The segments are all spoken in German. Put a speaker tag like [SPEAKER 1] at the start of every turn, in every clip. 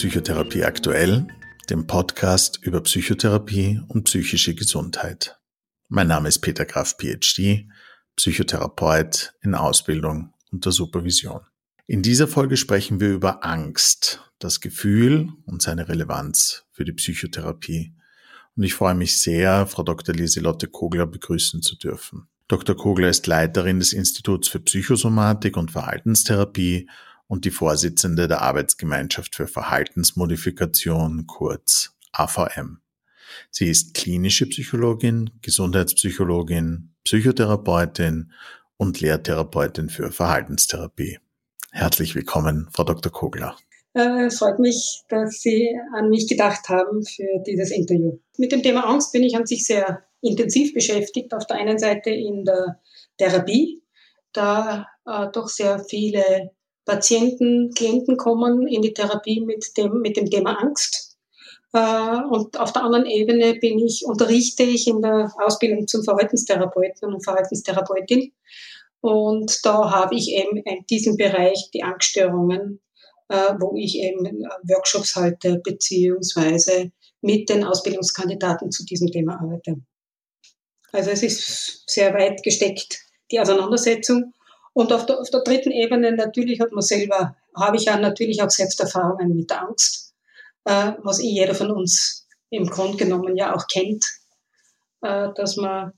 [SPEAKER 1] Psychotherapie aktuell, dem Podcast über Psychotherapie und psychische Gesundheit. Mein Name ist Peter Graf, PhD, Psychotherapeut in Ausbildung unter Supervision. In dieser Folge sprechen wir über Angst, das Gefühl und seine Relevanz für die Psychotherapie. Und ich freue mich sehr, Frau Dr. Lieselotte Kogler begrüßen zu dürfen. Dr. Kogler ist Leiterin des Instituts für Psychosomatik und Verhaltenstherapie und die Vorsitzende der Arbeitsgemeinschaft für Verhaltensmodifikation, kurz AVM. Sie ist klinische Psychologin, Gesundheitspsychologin, Psychotherapeutin und Lehrtherapeutin für Verhaltenstherapie. Herzlich willkommen, Frau Dr. Kogler.
[SPEAKER 2] Äh, es freut mich, dass Sie an mich gedacht haben für dieses Interview. Mit dem Thema Angst bin ich an sich sehr intensiv beschäftigt. Auf der einen Seite in der Therapie, da äh, doch sehr viele Patienten, Klienten kommen in die Therapie mit dem, mit dem Thema Angst. Äh, und auf der anderen Ebene bin ich, unterrichte ich in der Ausbildung zum Verhaltenstherapeuten und Verhaltenstherapeutin. Und da habe ich eben in diesem Bereich die Angststörungen, äh, wo ich eben Workshops halte, beziehungsweise mit den Ausbildungskandidaten zu diesem Thema arbeite. Also es ist sehr weit gesteckt, die Auseinandersetzung. Und auf der, auf der dritten Ebene natürlich hat man selber, habe ich ja natürlich auch selbst Erfahrungen mit der Angst, äh, was eh jeder von uns im Grunde genommen ja auch kennt, äh, dass man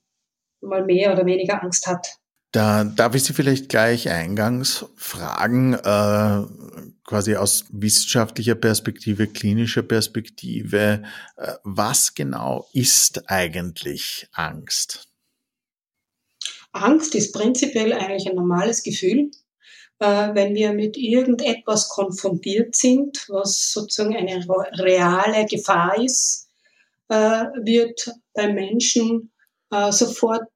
[SPEAKER 2] mal mehr oder weniger Angst hat.
[SPEAKER 1] Da darf ich Sie vielleicht gleich eingangs fragen, äh, quasi aus wissenschaftlicher Perspektive, klinischer Perspektive, äh, was genau ist eigentlich Angst?
[SPEAKER 2] Angst ist prinzipiell eigentlich ein normales Gefühl, äh, wenn wir mit irgendetwas konfrontiert sind, was sozusagen eine reale Gefahr ist, äh, wird beim Menschen äh, sofort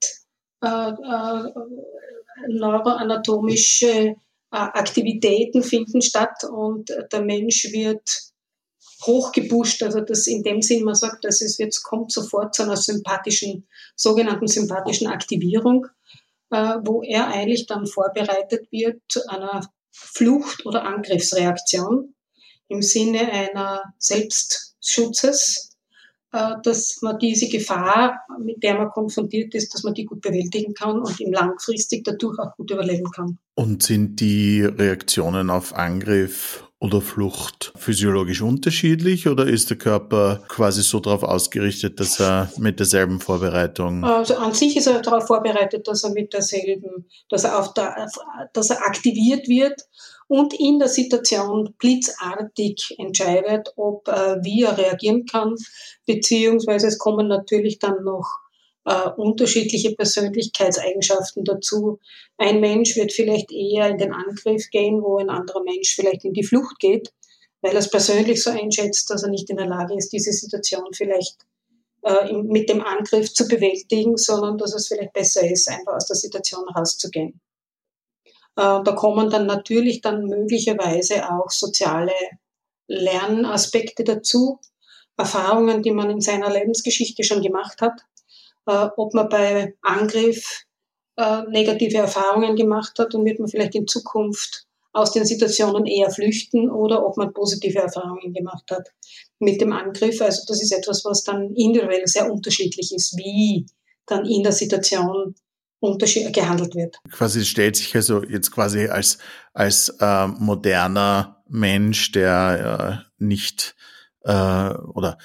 [SPEAKER 2] neuroanatomische Aktivitäten finden statt und der Mensch wird hochgepusht, also das in dem Sinn, man sagt, dass es jetzt kommt sofort zu einer sympathischen, sogenannten sympathischen Aktivierung wo er eigentlich dann vorbereitet wird zu einer Flucht- oder Angriffsreaktion im Sinne einer Selbstschutzes, äh, dass man diese Gefahr, mit der man konfrontiert ist, dass man die gut bewältigen kann und im langfristig dadurch auch gut überleben kann.
[SPEAKER 1] Und sind die Reaktionen auf Angriff oder Flucht physiologisch unterschiedlich oder ist der Körper quasi so darauf ausgerichtet, dass er mit derselben Vorbereitung?
[SPEAKER 2] Also an sich ist er darauf vorbereitet, dass er mit derselben, dass er auf der, dass er aktiviert wird und in der Situation blitzartig entscheidet, ob, äh, wie er reagieren kann, beziehungsweise es kommen natürlich dann noch äh, unterschiedliche Persönlichkeitseigenschaften dazu. Ein Mensch wird vielleicht eher in den Angriff gehen, wo ein anderer Mensch vielleicht in die Flucht geht, weil er es persönlich so einschätzt, dass er nicht in der Lage ist, diese Situation vielleicht äh, mit dem Angriff zu bewältigen, sondern dass es vielleicht besser ist, einfach aus der Situation rauszugehen. Äh, da kommen dann natürlich dann möglicherweise auch soziale Lernaspekte dazu, Erfahrungen, die man in seiner Lebensgeschichte schon gemacht hat, äh, ob man bei Angriff äh, negative Erfahrungen gemacht hat und wird man vielleicht in Zukunft aus den Situationen eher flüchten oder ob man positive Erfahrungen gemacht hat mit dem Angriff. Also das ist etwas, was dann individuell sehr unterschiedlich ist, wie dann in der Situation gehandelt wird.
[SPEAKER 1] Quasi stellt sich also jetzt quasi als, als äh, moderner Mensch, der äh, nicht äh, oder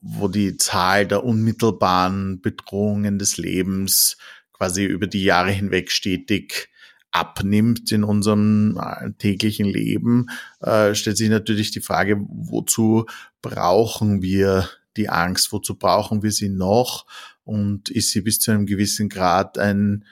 [SPEAKER 1] wo die Zahl der unmittelbaren Bedrohungen des Lebens quasi über die Jahre hinweg stetig abnimmt in unserem äh, täglichen Leben, äh, stellt sich natürlich die Frage, wozu brauchen wir die Angst, wozu brauchen wir sie noch? Und ist sie bis zu einem gewissen Grad ein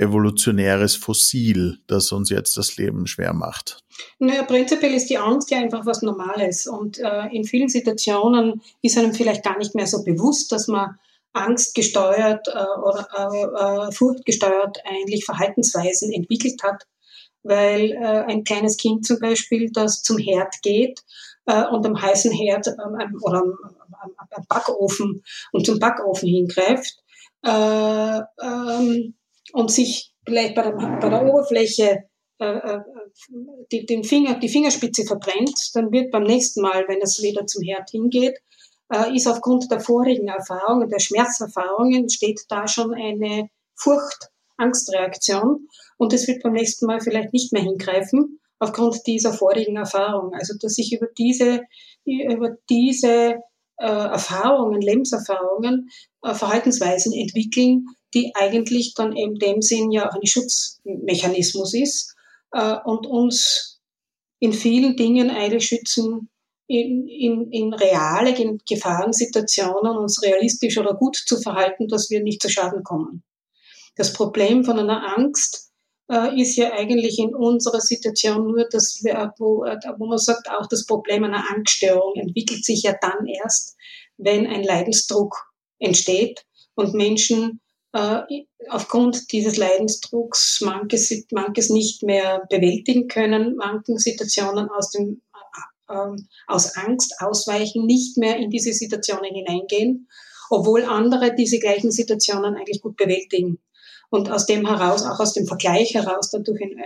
[SPEAKER 1] evolutionäres Fossil, das uns jetzt das Leben schwer macht?
[SPEAKER 2] Naja, prinzipiell ist die Angst ja einfach was Normales und äh, in vielen Situationen ist einem vielleicht gar nicht mehr so bewusst, dass man angstgesteuert äh, oder äh, äh, furchtgesteuert eigentlich Verhaltensweisen entwickelt hat, weil äh, ein kleines Kind zum Beispiel, das zum Herd geht äh, und am heißen Herd ähm, oder am, am, am, Backofen und zum Backofen hingreift äh, ähm, und sich vielleicht bei der, bei der Oberfläche äh, die, den Finger, die Fingerspitze verbrennt, dann wird beim nächsten Mal, wenn es wieder zum Herd hingeht, äh, ist aufgrund der vorigen Erfahrungen, der Schmerzerfahrungen, steht da schon eine Furcht, Angstreaktion und es wird beim nächsten Mal vielleicht nicht mehr hingreifen aufgrund dieser vorigen Erfahrung. Also dass sich über diese, über diese äh, Erfahrungen, Lebenserfahrungen, äh, Verhaltensweisen entwickeln, die eigentlich dann in dem Sinn ja auch ein Schutzmechanismus ist äh, und uns in vielen Dingen eigentlich schützen, in, in, in reale Gefahrensituationen uns realistisch oder gut zu verhalten, dass wir nicht zu Schaden kommen. Das Problem von einer Angst äh, ist ja eigentlich in unserer Situation nur, dass wir, wo, äh, wo man sagt, auch das Problem einer Angststörung entwickelt sich ja dann erst, wenn ein Leidensdruck entsteht und Menschen äh, aufgrund dieses Leidensdrucks manches, manches nicht mehr bewältigen können, manchen Situationen aus dem äh, ähm, aus Angst ausweichen, nicht mehr in diese Situationen hineingehen, obwohl andere diese gleichen Situationen eigentlich gut bewältigen. Und aus dem heraus, auch aus dem Vergleich heraus, dadurch ein, äh,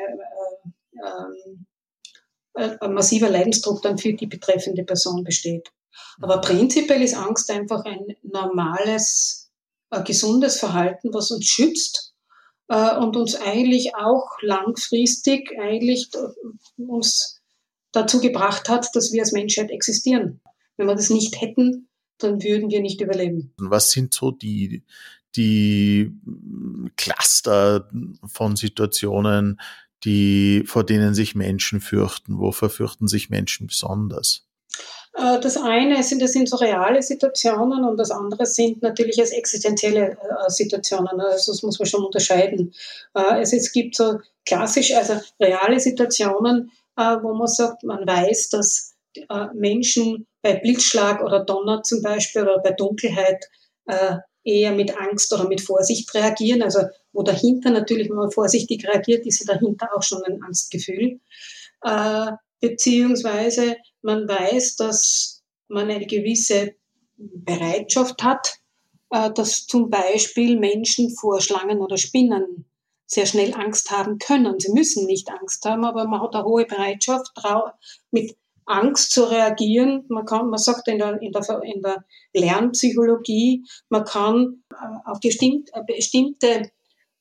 [SPEAKER 2] äh, äh, ein massiver Leidensdruck dann für die betreffende Person besteht. Aber prinzipiell ist Angst einfach ein normales gesundes Verhalten, was uns schützt äh, und uns eigentlich auch langfristig eigentlich äh, uns dazu gebracht hat, dass wir als Menschheit existieren. Wenn wir das nicht hätten, dann würden wir nicht überleben.
[SPEAKER 1] Was sind so die, die Cluster von Situationen, die, vor denen sich Menschen fürchten? Wovor fürchten sich Menschen besonders?
[SPEAKER 2] Äh, das eine sind, das sind so reale Situationen und das andere sind natürlich als existenzielle äh, Situationen. Also das muss man schon unterscheiden. Äh, es, es gibt so klassisch, also reale Situationen, wo man sagt, man weiß, dass Menschen bei Blitzschlag oder Donner zum Beispiel oder bei Dunkelheit eher mit Angst oder mit Vorsicht reagieren. Also wo dahinter natürlich, wenn man vorsichtig reagiert, ist ja dahinter auch schon ein Angstgefühl beziehungsweise man weiß, dass man eine gewisse Bereitschaft hat, äh, dass zum Beispiel Menschen vor Schlangen oder Spinnen sehr schnell Angst haben können. Sie müssen nicht Angst haben, aber man hat eine hohe Bereitschaft, mit Angst zu reagieren. Man kann, man sagt in der, in der, in der Lernpsychologie, man kann äh, auf bestimmte,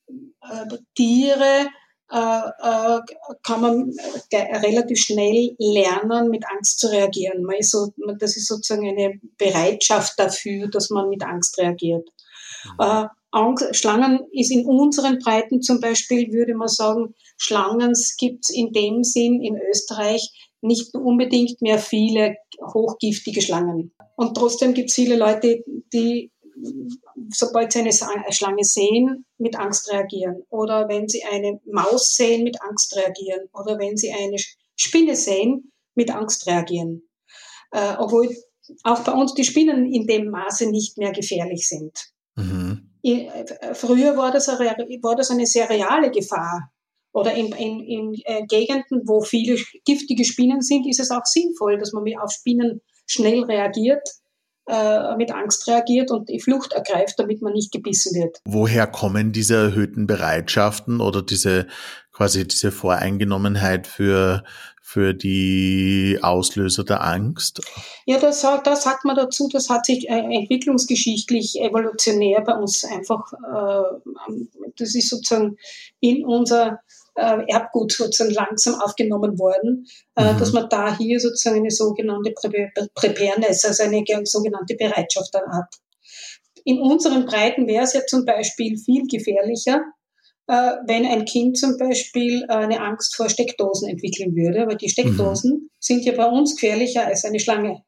[SPEAKER 2] äh, Tiere kann man relativ schnell lernen, mit Angst zu reagieren. Man ist so, das ist sozusagen eine Bereitschaft dafür, dass man mit Angst reagiert. Mhm. Äh, Angst, Schlangen ist in unseren Breiten zum Beispiel, würde man sagen, Schlangen gibt es in dem Sinn in Österreich nicht unbedingt mehr viele hochgiftige Schlangen. Und trotzdem gibt es viele Leute, die sobald sie eine Schlange sehen, mit Angst reagieren. Oder wenn sie eine Maus sehen, mit Angst reagieren. Oder wenn sie eine Spinne sehen, mit Angst reagieren. Äh, obwohl auch bei uns die Spinnen in dem Maße nicht mehr gefährlich sind. Mhm. Äh, früher war das, eine, sehr reale Gefahr. Oder in, in, in äh, Gegenden, wo viele giftige Spinnen sind, ist es auch sinnvoll, dass man auf Spinnen schnell reagiert mit Angst reagiert und die Flucht ergreift, damit man nicht gebissen wird.
[SPEAKER 1] Woher kommen diese erhöhten Bereitschaften oder diese quasi diese Voreingenommenheit für für die Auslöser der Angst?
[SPEAKER 2] Ja, das, das sagt man dazu, das hat sich äh, entwicklungsgeschichtlich, evolutionär bei uns einfach, äh, das ist sozusagen in unser äh, Erbgut sozusagen langsam aufgenommen worden, äh, mhm. dass man da hier sozusagen eine sogenannte Preparedness, also eine sogenannte Bereitschaft dann hat. In unseren Breiten wäre es ja zum Beispiel viel gefährlicher, äh, wenn ein Kind zum Beispiel eine Angst vor Steckdosen entwickeln würde, weil die Steckdosen mhm. sind ja bei uns gefährlicher als eine Schlange.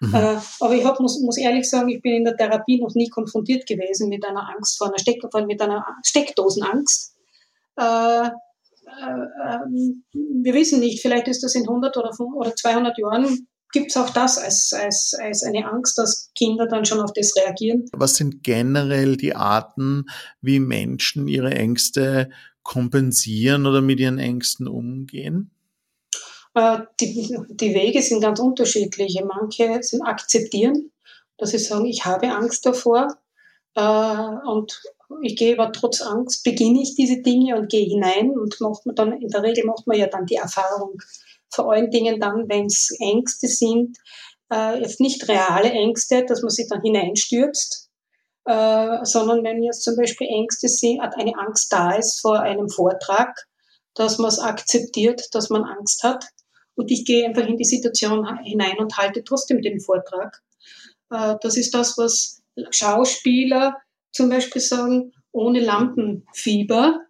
[SPEAKER 2] Mhm. Äh, aber ich hab, muss, muss ehrlich sagen, ich bin in der Therapie noch nie konfrontiert gewesen mit einer Angst vor einer Steck, mit einer Steckdosenangst. Äh, äh, ähm, wir wissen nicht, vielleicht ist das in 100 oder, oder 200 Jahren gibt es auch das als, als, als eine Angst, dass Kinder dann schon auf das reagieren.
[SPEAKER 1] Was sind generell die Arten, wie Menschen ihre Ängste kompensieren oder mit ihren Ängsten umgehen?
[SPEAKER 2] Äh, die, die Wege sind ganz unterschiedliche. Manche sind akzeptieren, dass sie sagen, ich habe Angst davor und ich gehe aber trotz Angst, beginne ich diese Dinge und gehe hinein und macht man dann, in der Regel macht man ja dann die Erfahrung, vor allen Dingen dann, wenn es Ängste sind, äh, jetzt nicht reale Ängste, dass man sich dann hineinstürzt, äh, sondern wenn jetzt zum Beispiel Ängste sind, eine Angst da ist vor einem Vortrag, dass man es akzeptiert, dass man Angst hat. Und ich gehe einfach in die Situation hinein und halte trotzdem den Vortrag. Äh, das ist das, was Schauspieler zum Beispiel sagen, ohne Lampenfieber,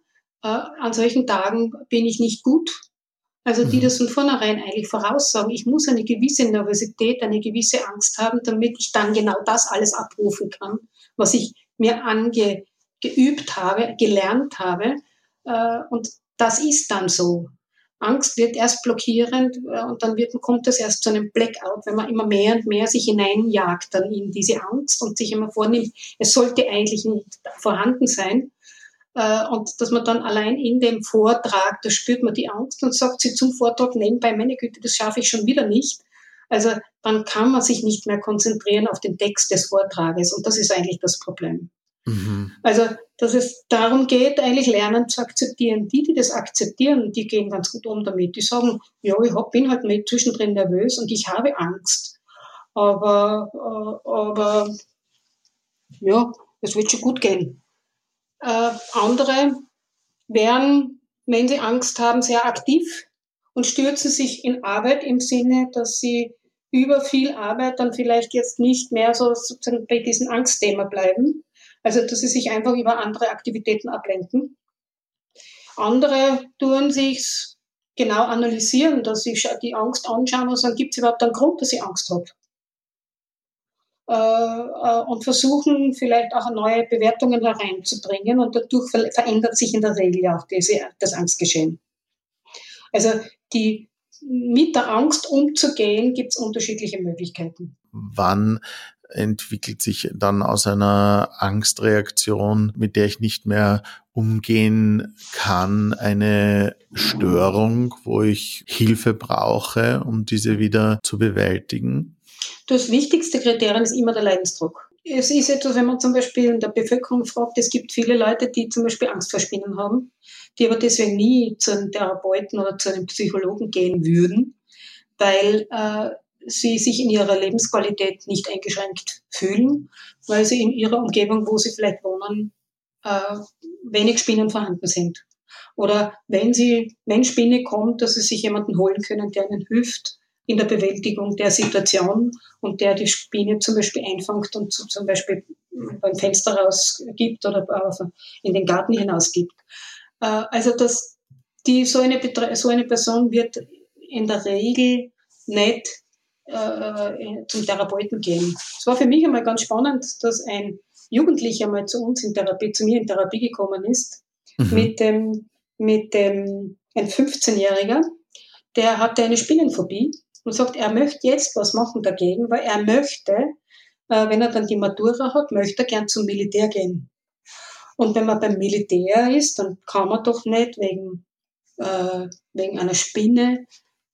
[SPEAKER 2] äh, an solchen Tagen bin ich nicht gut. Also die mhm. das von vornherein eigentlich voraussagen, ich muss eine gewisse Nervosität, eine gewisse Angst haben, damit ich dann genau das alles abrufen kann, was ich mir angeübt habe, gelernt habe. Äh, und das ist dann so. Angst wird erst blockierend äh, und dann wird, kommt es erst zu einem Blackout, wenn man immer mehr und mehr sich hineinjagt dann in diese Angst und sich immer vornimmt, es sollte eigentlich nicht vorhanden sein. Äh, und dass man dann allein in dem Vortrag, da spürt man die Angst und sagt sie zum Vortrag nebenbei, meine Güte, das schaffe ich schon wieder nicht. Also dann kann man sich nicht mehr konzentrieren auf den Text des Vortrages und das ist eigentlich das Problem. Mhm. Also, dass es darum geht, eigentlich Lernen zu akzeptieren. Die, die das akzeptieren, die gehen ganz gut um damit. Die sagen, ja, ich bin halt mit zwischendrin nervös und ich habe Angst. Aber, äh, aber ja, es wird schon gut gehen. Äh, andere werden, wenn sie Angst haben, sehr aktiv und stürzen sich in Arbeit im Sinne, dass sie über viel Arbeit dann vielleicht jetzt nicht mehr so sozusagen bei diesem Angstthema bleiben, also, dass sie sich einfach über andere Aktivitäten ablenken. Andere tun sich genau analysieren, dass sie die Angst anschauen und sagen, gibt es überhaupt einen Grund, dass ich Angst habe? Äh, äh, und versuchen vielleicht auch neue Bewertungen hereinzubringen und dadurch verändert sich in der Regel auch diese, das Angstgeschehen. Also die, mit der Angst umzugehen, gibt es unterschiedliche Möglichkeiten.
[SPEAKER 1] Wann entwickelt sich dann aus einer Angstreaktion, mit der ich nicht mehr umgehen kann, eine Störung, wo ich Hilfe brauche, um diese wieder zu bewältigen?
[SPEAKER 2] Das wichtigste Kriterium ist immer der Leidensdruck. Es ist etwas, wenn man zum Beispiel in der Bevölkerung fragt, es gibt viele Leute, die zum Beispiel Angst vor Spinnen haben, die aber deswegen nie zu einem Therapeuten oder zu einem Psychologen gehen würden, weil äh, sie sich in ihrer Lebensqualität nicht eingeschränkt fühlen, weil sie in ihrer Umgebung, wo sie vielleicht wohnen, äh, wenig Spinnen vorhanden sind. Oder wenn sie, wenn Spinne kommt, dass sie sich jemanden holen können, der ihnen hilft in der Bewältigung der Situation und der die Spinne zum Beispiel einfängt und zum Beispiel beim Fenster rausgibt oder in den Garten hinausgibt. Äh, also dass die, so eine, so eine Person wird in der Regel nicht äh, zum Therapeuten gehen. Es war für mich einmal ganz spannend, dass ein Jugendlicher mal zu uns in Therapie, zu mir in Therapie gekommen ist, mhm. mit dem, mit dem, ein 15-Jähriger, der hatte eine Spinnenphobie und sagt, er möchte jetzt was machen dagegen, weil er möchte, äh, wenn er dann die Matura hat, möchte er gern zum Militär gehen. Und wenn man beim Militär ist, dann kann man doch nicht wegen, äh, wegen einer Spinne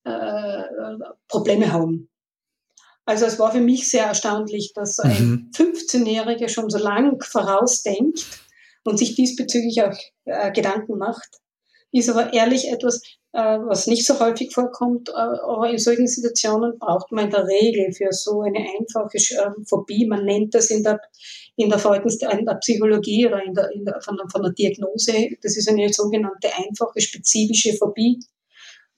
[SPEAKER 2] äh, Probleme haben. Also es war für mich sehr erstaunlich, dass ein mhm. 15-Jähriger schon so lang vorausdenkt und sich diesbezüglich auch äh, Gedanken macht. Ist aber ehrlich etwas, äh, was nicht so häufig vorkommt, äh, aber in solchen Situationen braucht man in der Regel für so eine einfache äh, Phobie, man nennt das in der, in der, in der Psychologie oder in der, in der, von, der, von der Diagnose, das ist eine sogenannte einfache spezifische Phobie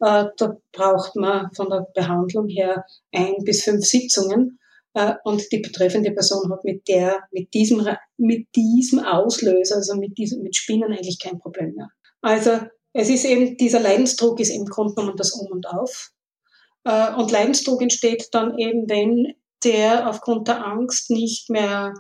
[SPEAKER 2] da braucht man von der Behandlung her ein bis fünf Sitzungen. Äh, und die betreffende Person hat mit der, mit diesem, mit diesem Auslöser, also mit diesem, mit Spinnen eigentlich kein Problem mehr. Also, es ist eben, dieser Leidensdruck ist im Grunde genommen das Um und Auf. Äh, und Leidensdruck entsteht dann eben, wenn der aufgrund der Angst nicht mehr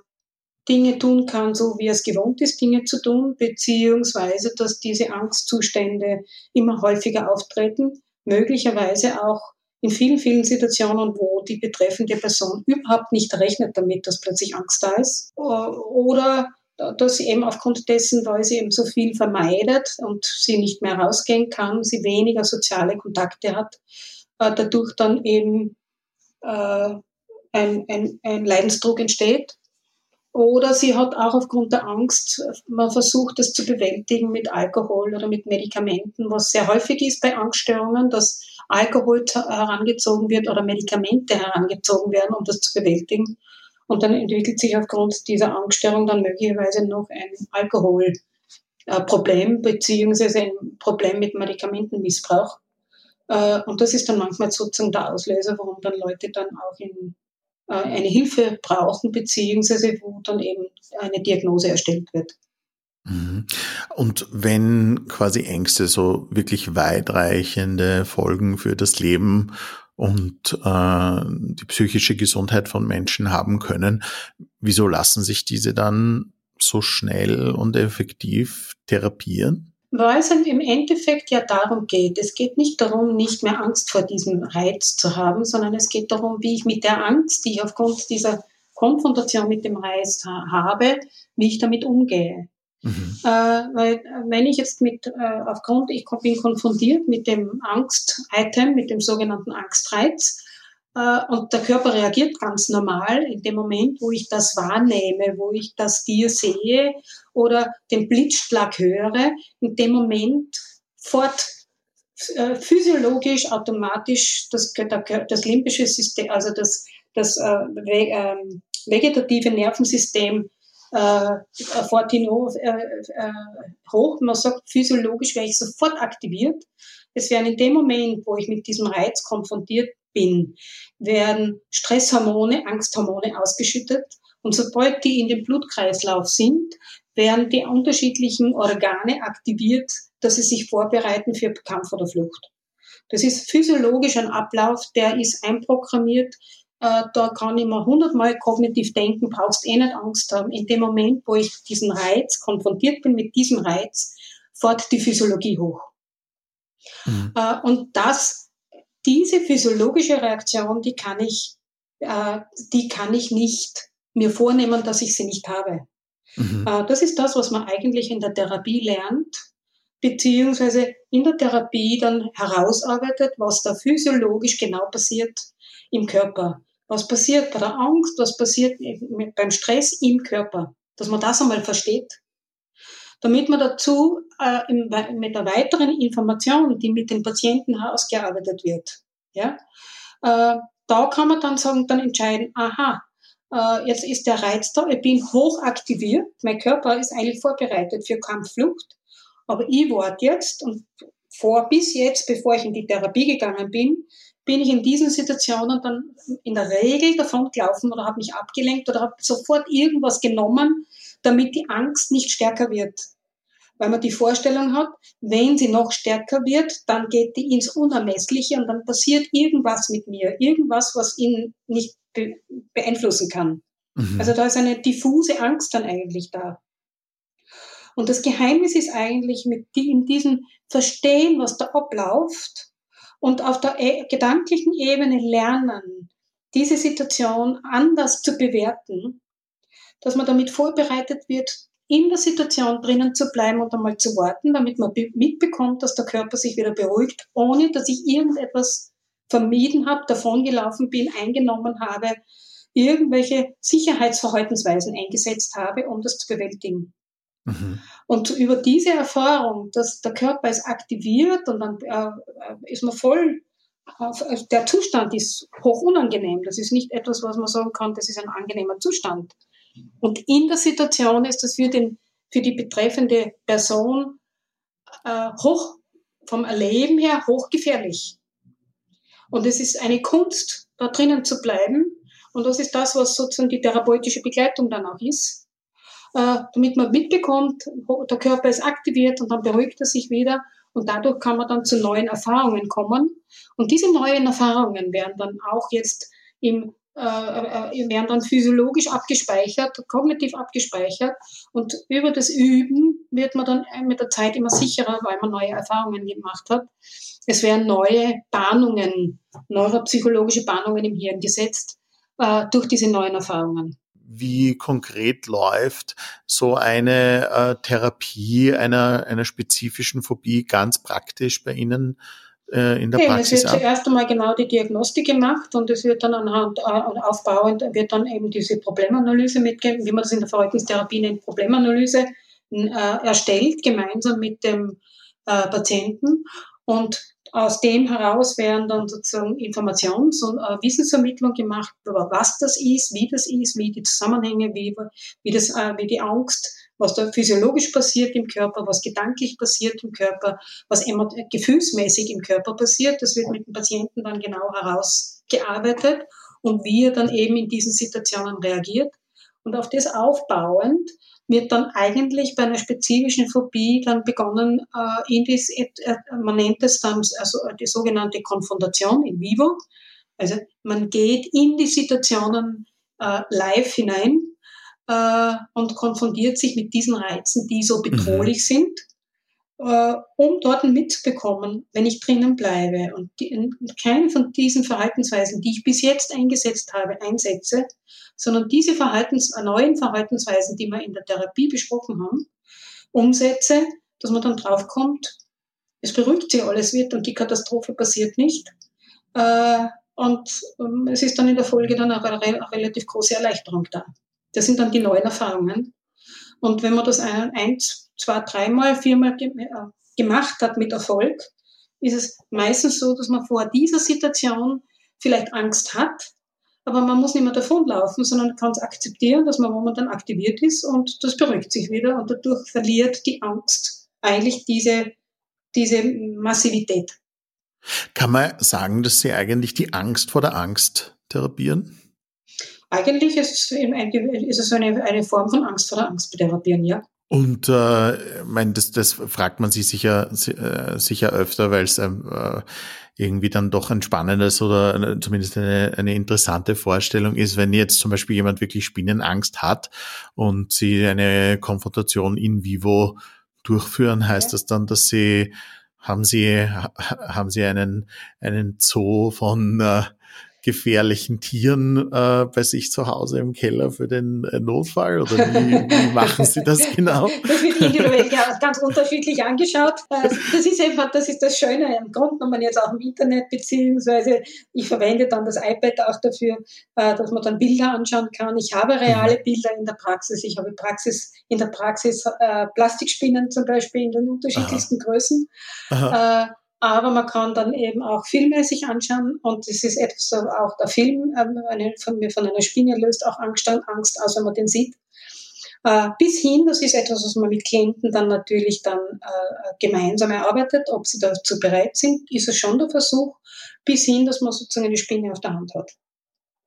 [SPEAKER 2] Dinge tun kann, so wie es gewohnt ist, Dinge zu tun, beziehungsweise dass diese Angstzustände immer häufiger auftreten, möglicherweise auch in vielen, vielen Situationen, wo die betreffende Person überhaupt nicht rechnet damit, dass plötzlich Angst da ist. Oder dass sie eben aufgrund dessen, weil sie eben so viel vermeidet und sie nicht mehr rausgehen kann, sie weniger soziale Kontakte hat, äh, dadurch dann eben äh, ein, ein, ein Leidensdruck entsteht Oder sie hat auch aufgrund der Angst, man versucht das zu bewältigen mit Alkohol oder mit Medikamenten, was sehr häufig ist bei Angststörungen, dass Alkohol herangezogen wird oder Medikamente herangezogen werden, um das zu bewältigen. Und dann entwickelt sich aufgrund dieser Angststörung dann möglicherweise noch ein Alkoholproblem beziehungsweise ein Problem mit Medikamentenmissbrauch. Äh, und das ist dann manchmal sozusagen der Auslöser, warum dann Leute dann auch in äh, eine Hilfe brauchen, beziehungsweise wo dann eben eine Diagnose erstellt wird.
[SPEAKER 1] Mhm. Und wenn quasi Ängste so wirklich weitreichende Folgen für das Leben und äh, die psychische Gesundheit von Menschen haben können, wieso lassen sich diese dann so schnell und effektiv therapieren?
[SPEAKER 2] Weil es im Endeffekt ja darum geht. Es geht nicht darum, nicht mehr Angst vor diesem Reiz zu haben, sondern es geht darum, wie ich mit der Angst, die ich aufgrund dieser Konfrontation mit dem Reiz habe, wie ich damit umgehe. Mhm. Äh, weil wenn ich jetzt mit äh, aufgrund, ich bin konfrontiert mit dem Angst-Item, mit dem sogenannten Angstreiz, und der Körper reagiert ganz normal in dem Moment, wo ich das wahrnehme, wo ich das Tier sehe oder den Blitzschlag höre, in dem Moment fort äh, physiologisch automatisch das, das limbische System, also das, das äh, äh, vegetative Nervensystem äh, Fortino äh, äh, hoch. Man sagt, physiologisch wäre ich sofort aktiviert. Es wären in dem Moment, wo ich mit diesem Reiz konfrontiert bin, werden Stresshormone, Angsthormone ausgeschüttet. Und sobald die in dem Blutkreislauf sind, werden die unterschiedlichen Organe aktiviert, dass sie sich vorbereiten für Kampf oder Flucht. Das ist physiologisch ein Ablauf, der ist einprogrammiert. Äh, da kann ich mir hundertmal kognitiv denken, brauchst eh nicht Angst haben. In dem Moment, wo ich diesen Reiz konfrontiert bin mit diesem Reiz, fährt die Physiologie hoch. Mhm. Äh, und das diese physiologische Reaktion, die kann ich, äh, die kann ich nicht mir vornehmen, dass ich sie nicht habe. Mhm. Äh, das ist das, was man eigentlich in der Therapie lernt, beziehungsweise in der Therapie dann herausarbeitet, was da physiologisch genau passiert im Körper. Was passiert bei der Angst, was passiert beim Stress im Körper. Dass man das einmal versteht damit man dazu äh, im, mit der weiteren Information, die mit dem Patienten ausgearbeitet wird, ja, äh, da kann man dann sagen, dann entscheiden, aha, äh, jetzt ist der Reiz da, ich bin hoch aktiviert, mein Körper ist eigentlich vorbereitet für Kampfflucht, aber ich warte jetzt und vor bis jetzt, bevor ich in die Therapie gegangen bin, bin ich in diesen Situationen dann in der Regel davon gelaufen oder habe mich abgelenkt oder habe sofort irgendwas genommen, damit die Angst nicht stärker wird weil man die Vorstellung hat, wenn sie noch stärker wird, dann geht die ins Unermessliche und dann passiert irgendwas mit mir, irgendwas, was ihn nicht be beeinflussen kann. Mhm. Also da ist eine diffuse Angst dann eigentlich da. Und das Geheimnis ist eigentlich mit die, in diesem Verstehen, was da abläuft und auf der e gedanklichen Ebene lernen, diese Situation anders zu bewerten, dass man damit vorbereitet wird, in der Situation drinnen zu bleiben und einmal zu warten, damit man mitbekommt, dass der Körper sich wieder beruhigt, ohne dass ich irgendetwas vermieden habe, davongelaufen bin, eingenommen habe, irgendwelche Sicherheitsverhaltensweisen eingesetzt habe, um das zu bewältigen. Mhm. Und über diese Erfahrung, dass der Körper ist aktiviert und dann äh, ist man voll, äh, der Zustand ist hoch unangenehm. Das ist nicht etwas, was man sagen kann, das ist ein angenehmer Zustand. Und in der Situation ist das für, den, für die betreffende Person äh, hoch, vom Erleben her hochgefährlich. Und es ist eine Kunst, da drinnen zu bleiben. Und das ist das, was sozusagen die therapeutische Begleitung dann auch ist. Äh, damit man mitbekommt, der Körper ist aktiviert und dann beruhigt er sich wieder. Und dadurch kann man dann zu neuen Erfahrungen kommen. Und diese neuen Erfahrungen werden dann auch jetzt im werden dann physiologisch abgespeichert, kognitiv abgespeichert und über das Üben wird man dann mit der Zeit immer sicherer, weil man neue Erfahrungen gemacht hat. Es werden neue Bahnungen, neuropsychologische Bahnungen im Hirn gesetzt äh, durch diese neuen Erfahrungen.
[SPEAKER 1] Wie konkret läuft so eine äh, Therapie einer, einer spezifischen Phobie ganz praktisch bei Ihnen äh, in der Eben, Praxis
[SPEAKER 2] Es wird ab? zuerst einmal genau die Diagnostik gemacht und es wird dann anhand äh, aufbauend wird dann eben diese Problemanalyse mitgeben, wie man das in der Verhaltenstherapie nennt, Problemanalyse äh, erstellt, gemeinsam mit dem äh, Patienten. Und aus dem heraus werden dann sozusagen Informations- und äh, Wissensvermittlung gemacht, über was das ist, wie das ist, wie die Zusammenhänge, wie, wie, das, äh, wie die Angst, was da physiologisch passiert im Körper, was gedanklich passiert im Körper, was gefühlsmäßig im Körper passiert. Das wird mit dem Patienten dann genau herausgearbeitet und wie er dann eben in diesen Situationen reagiert. Und auf das aufbauend wird dann eigentlich bei einer spezifischen Phobie dann begonnen, äh, äh, man nennt es dann also die sogenannte Konfrontation in vivo. Also man geht in die Situationen äh, live hinein äh, und konfrontiert sich mit diesen Reizen, die so bedrohlich mhm. sind, äh, um dort mitzubekommen, wenn ich drinnen bleibe und, die, und keine von diesen Verhaltensweisen, die ich bis jetzt eingesetzt habe, einsetze, sondern diese Verhaltens, neuen Verhaltensweisen, die wir in der Therapie besprochen haben, umsetze, dass man dann draufkommt, es beruhigt sich alles wird und die Katastrophe passiert nicht. Äh, und ähm, es ist dann in der Folge dann auch eine, eine relativ große Erleichterung da. Das sind dann die neuen Erfahrungen. Und wenn man das ein, eins, zwei, dreimal, viermal äh, gemacht hat mit Erfolg, ist es meistens so, dass man vor dieser Situation vielleicht Angst hat, aber man muss nicht mehr davonlaufen, sondern kann es akzeptieren, dass man momentan aktiviert ist und das beruhigt sich wieder und dadurch verliert die Angst eigentlich diese, diese Massivität.
[SPEAKER 1] Kann man sagen, dass Sie eigentlich die Angst vor der Angst therapieren?
[SPEAKER 2] Eigentlich ist es, ist es eine, eine Form von Angst vor der Angst therapieren, ja.
[SPEAKER 1] Und äh, mein, das, das fragt man sich sicher, äh, sicher öfter, weil es ähm, äh, irgendwie dann doch ein spannendes oder eine, zumindest eine, eine interessante Vorstellung ist, wenn jetzt zum Beispiel jemand wirklich Spinnenangst hat und sie eine Konfrontation in vivo durchführen, heißt ja. das dann, dass sie haben sie haben sie einen einen Zoo von äh, gefährlichen Tieren äh, bei sich zu Hause im Keller für den äh, Notfall? Oder wie, wie machen Sie das genau?
[SPEAKER 2] Das wird individuell ganz unterschiedlich angeschaut. Äh, das ist einfach, das ist das Schöne im Grunde genommen jetzt auch im Internet, beziehungsweise ich verwende dann das iPad auch dafür, äh, dass man dann Bilder anschauen kann. Ich habe reale mhm. Bilder in der Praxis. Ich habe Praxis, in der Praxis äh, Plastikspinnen zum Beispiel in den unterschiedlichsten Aha. Größen. Aha. Aber man kann dann eben auch Filme sich anschauen und das ist etwas, auch der Film ähm, eine, von, mir von einer Spinne löst auch Angst, Angst aus, wenn man den sieht. Äh, bis hin, das ist etwas, was man mit Klienten dann natürlich dann äh, gemeinsam erarbeitet, ob sie dazu bereit sind, ist es schon der Versuch, bis hin, dass man sozusagen eine Spinne auf der Hand hat.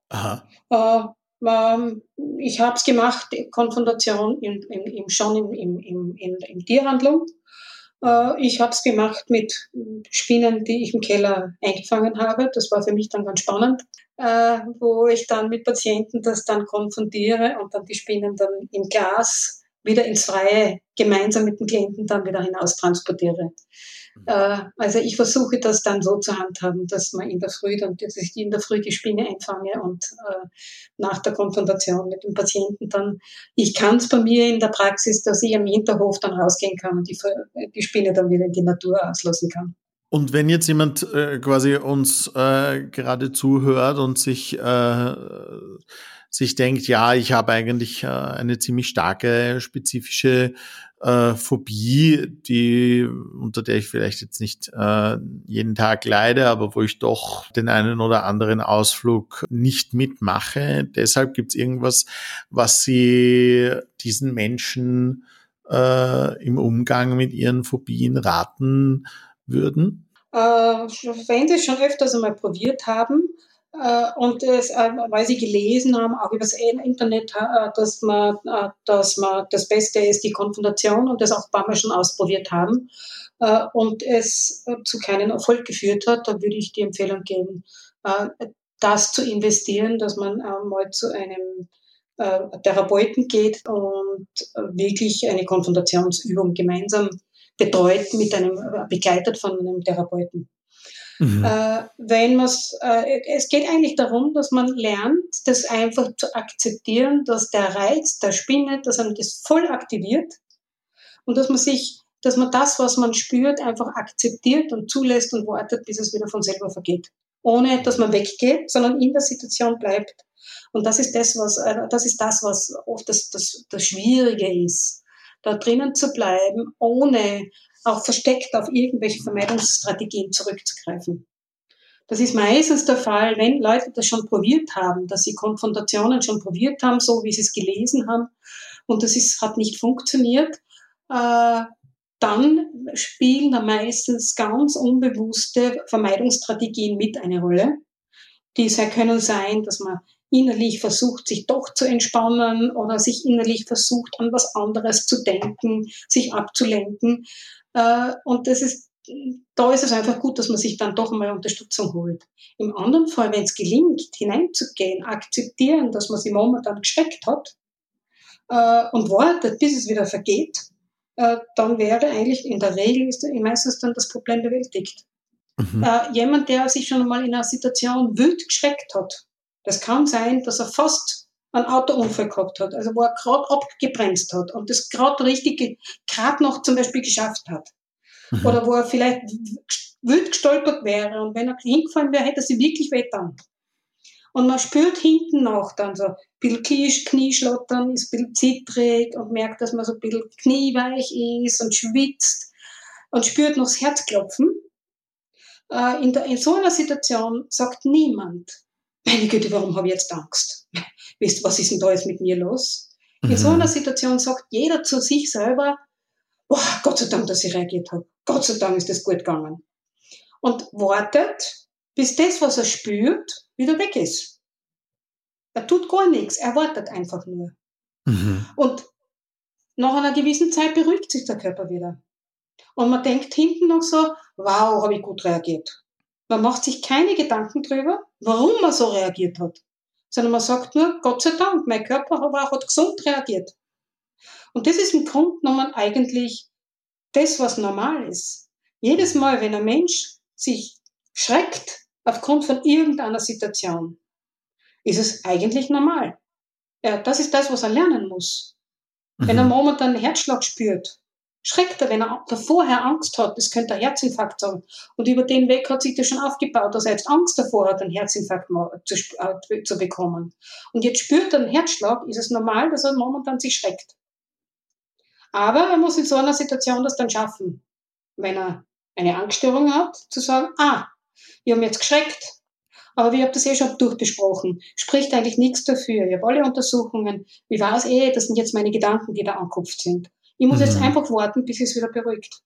[SPEAKER 2] Aha. Äh, ähm, ich habe es gemacht, Konfrontation im, im, im, schon im, im, im, in, in Tierhandlung. Äh, ich habe es gemacht mit Spinnen, die ich im Keller eingefangen habe. Das war für mich dann ganz spannend, äh, wo ich dann mit Patienten das dann konfrontiere und dann die Spinnen dann im Glas wieder ins Freie gemeinsam mit den Klienten dann wieder hinaus transportiere. Äh, also ich versuche das dann so zu handhaben, dass man in der Früh dann, dass ich in der Früh die Spinne einfange und äh, nach der Konfrontation mit dem Patienten dann, ich kann es bei mir in der Praxis, dass ich am Hinterhof dann rausgehen kann und die, die Spinne dann wieder in die Natur auslassen kann.
[SPEAKER 1] Und wenn jetzt jemand äh, quasi uns äh, gerade zuhört und sich äh, sich denkt, ja, ich habe eigentlich äh, eine ziemlich starke spezifische äh, Phobie, die, unter der ich vielleicht jetzt nicht äh, jeden Tag leide, aber wo ich doch den einen oder anderen Ausflug nicht mitmache. Deshalb gibt es irgendwas, was Sie diesen Menschen äh, im Umgang mit ihren Phobien raten würden?
[SPEAKER 2] Äh, wenn Sie schon öfters einmal probiert haben, und das, äh, weil sie gelesen haben, auch über das Internet, äh, dass man, dass man das Beste ist die Konfrontation und das auch ein paar Mal schon ausprobiert haben und es zu keinem Erfolg geführt hat, dann würde ich die Empfehlung geben, das zu investieren, dass man mal zu einem Therapeuten geht und wirklich eine Konfrontationsübung gemeinsam betreut mit einem, begleitet von einem Therapeuten. Mhm. Äh, wenn äh, es geht eigentlich darum, dass man lernt, das einfach zu akzeptieren, dass der Reiz der Spinne, dass man das voll aktiviert und dass man sich dass man das, was man spürt, einfach akzeptiert und zulässt und wartet, bis es wieder von selber vergeht. Ohne, dass man weggeht, sondern in der Situation bleibt. Und das ist das, was, äh, das ist das, was oft das, das, das Schwierige ist. Da drinnen zu bleiben, ohne auch versteckt auf irgendwelche Vermeidungsstrategien zurückzugreifen. Das ist meistens der Fall, wenn Leute das schon probiert haben, dass sie Konfrontationen schon probiert haben, so wie sie es gelesen haben, und das ist, hat nicht funktioniert, äh, dann spielen da meistens ganz unbewusste Vermeidungsstrategien mit eine Rolle. Die können sein, dass man innerlich versucht, sich doch zu entspannen oder sich innerlich versucht, an was anderes zu denken, sich abzulenken. Äh, und das ist, da ist es einfach gut, dass man sich dann doch mal Unterstützung holt. Im anderen Fall, wenn es gelingt, hineinzugehen, akzeptieren, dass man sich momentan geschreckt hat äh, und wartet, bis es wieder vergeht, äh, dann wäre eigentlich in der Regel ist meistens dann das Problem bewältigt. Mhm. jemand, der sich schon einmal in einer Situation wild geschreckt hat, das kann sein, dass er fast einen Autounfall gehabt hat, also wo er gerade abgebremst hat und das gerade richtig, gerade noch zum Beispiel geschafft hat. Mhm. Oder wo er vielleicht wild gestolpert wäre und wenn er hingefallen wäre, hätte er sich wirklich wehtan. Und man spürt hinten noch dann so ein bisschen Knieschlottern, ist ein bisschen zittrig und merkt, dass man so ein bisschen knieweich ist und schwitzt und spürt noch das Herzklopfen. Äh, in, der, in so einer Situation sagt niemand, meine Güte, warum habe ich jetzt Angst? Wisst, was ist denn da jetzt mit mir los? In mhm. so einer Situation sagt jeder zu sich selber, oh, Gott sei Dank, dass ich reagiert habe. Gott sei Dank ist das gut gegangen. Und wartet, bis das, was er spürt, wieder weg ist. Er tut gar nichts, er wartet einfach nur. Mhm. Und nach einer gewissen Zeit beruhigt sich der Körper wieder. Und man denkt hinten noch so, wow, habe ich gut reagiert. Man macht sich keine Gedanken drüber, warum man so reagiert hat, sondern man sagt nur, Gott sei Dank, mein Körper hat gesund reagiert. Und das ist im Grunde genommen eigentlich das, was normal ist. Jedes Mal, wenn ein Mensch sich schreckt aufgrund von irgendeiner Situation, ist es eigentlich normal. Ja, das ist das, was er lernen muss. Mhm. Wenn er mhm. momentan einen Herzschlag spürt, schreckt er, wenn er vorher Angst hat, das könnte ein Herzinfarkt sein. Und über den Weg hat sich das schon aufgebaut, dass er jetzt Angst davor hat, einen Herzinfarkt zu, äh, zu bekommen. Und jetzt spürt er einen Herzschlag, ist es normal, dass er momentan sich schreckt. Aber er muss in so einer Situation das dann schaffen, wenn er eine Angststörung hat, zu sagen, ah, ich habe jetzt geschreckt, aber wir haben das eh schon durchbesprochen. Spricht eigentlich nichts dafür. Ich habe alle Untersuchungen. Wie war es eh? Das sind jetzt meine Gedanken, die da ankupft sind. Ich muss mhm. jetzt einfach warten, bis es wieder beruhigt.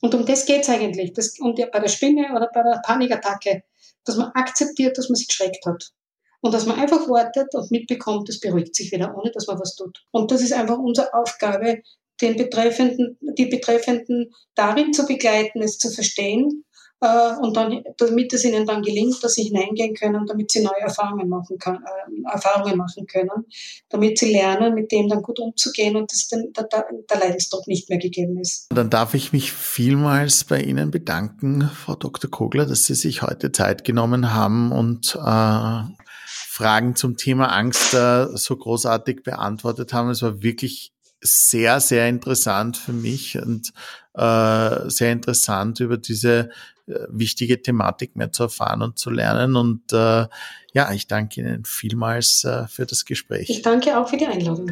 [SPEAKER 2] Und um das geht's eigentlich. Das, um die, bei der Spinne oder bei der Panikattacke, dass man akzeptiert, dass man sich geschreckt hat. Und dass man einfach wartet und mitbekommt, es beruhigt sich wieder, ohne dass man was tut. Und das ist einfach unsere Aufgabe, den Betreffenden, die Betreffenden darin zu begleiten, es zu verstehen äh, und dann, damit es ihnen dann gelingt, dass sie hineingehen können, damit sie neue Erfahrungen machen, kann, äh, Erfahrungen machen können, damit sie lernen, mit dem dann gut umzugehen und dass dann der, der Leidensdruck nicht mehr gegeben ist.
[SPEAKER 1] Dann darf ich mich vielmals bei Ihnen bedanken, Frau Dr. Kogler, dass Sie sich heute Zeit genommen haben und äh, Fragen zum Thema Angst äh, so großartig beantwortet haben. Es war wirklich sehr, sehr interessant für mich und äh, sehr interessant über diese äh, wichtige Thematik mehr zu erfahren und zu lernen. Und äh, ja, ich danke Ihnen vielmals äh, für das Gespräch.
[SPEAKER 2] Ich danke auch für die Einladung.